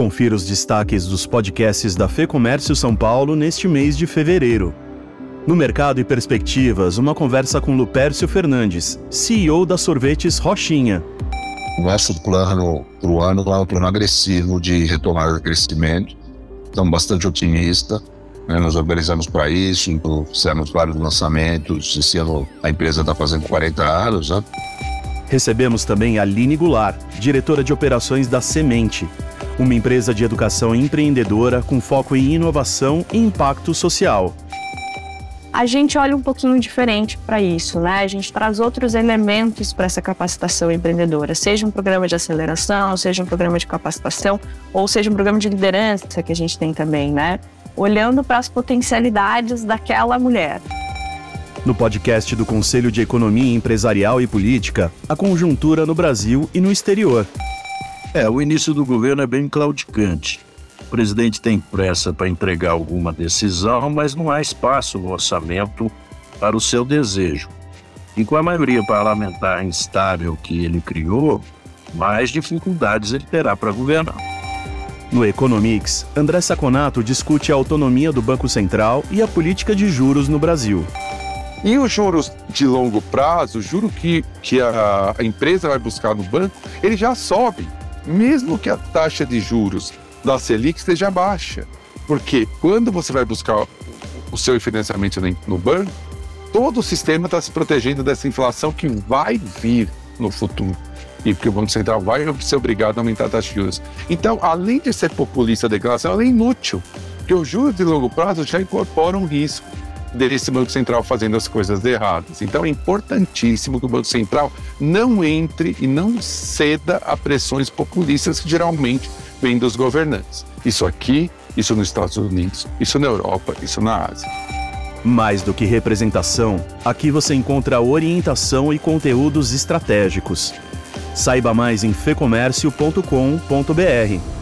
Confira os destaques dos podcasts da Fê Comércio São Paulo neste mês de fevereiro. No Mercado e Perspectivas, uma conversa com Lupércio Fernandes, CEO da Sorvetes Rochinha. Nosso plano para o ano é um plano agressivo de retomar o crescimento. Estamos bastante otimistas. Né? Nós organizamos para isso, fizemos vários lançamentos. Esse ano a empresa está fazendo 40 anos. Né? Recebemos também a Aline Goulart, diretora de operações da Semente, uma empresa de educação empreendedora com foco em inovação e impacto social. A gente olha um pouquinho diferente para isso, né? A gente traz outros elementos para essa capacitação empreendedora, seja um programa de aceleração, seja um programa de capacitação, ou seja um programa de liderança que a gente tem também, né? Olhando para as potencialidades daquela mulher. No podcast do Conselho de Economia Empresarial e Política, a conjuntura no Brasil e no exterior. É, o início do governo é bem claudicante. O presidente tem pressa para entregar alguma decisão, mas não há espaço no orçamento para o seu desejo. E com a maioria parlamentar instável que ele criou, mais dificuldades ele terá para governar. No Economics, André Saconato discute a autonomia do Banco Central e a política de juros no Brasil. E os juros de longo prazo, o juro que, que a, a empresa vai buscar no banco, ele já sobe mesmo que a taxa de juros da Selic esteja baixa. Porque quando você vai buscar o seu financiamento no banco, todo o sistema está se protegendo dessa inflação que vai vir no futuro. E porque o Banco Central vai ser obrigado a aumentar a taxa de juros. Então, além de ser populista a declaração, ela é inútil. Porque os juros de longo prazo já incorporam risco desse Banco Central fazendo as coisas erradas. Então é importantíssimo que o Banco Central não entre e não ceda a pressões populistas que geralmente vêm dos governantes. Isso aqui, isso nos Estados Unidos, isso na Europa, isso na Ásia. Mais do que representação, aqui você encontra orientação e conteúdos estratégicos. Saiba mais em fecomércio.com.br.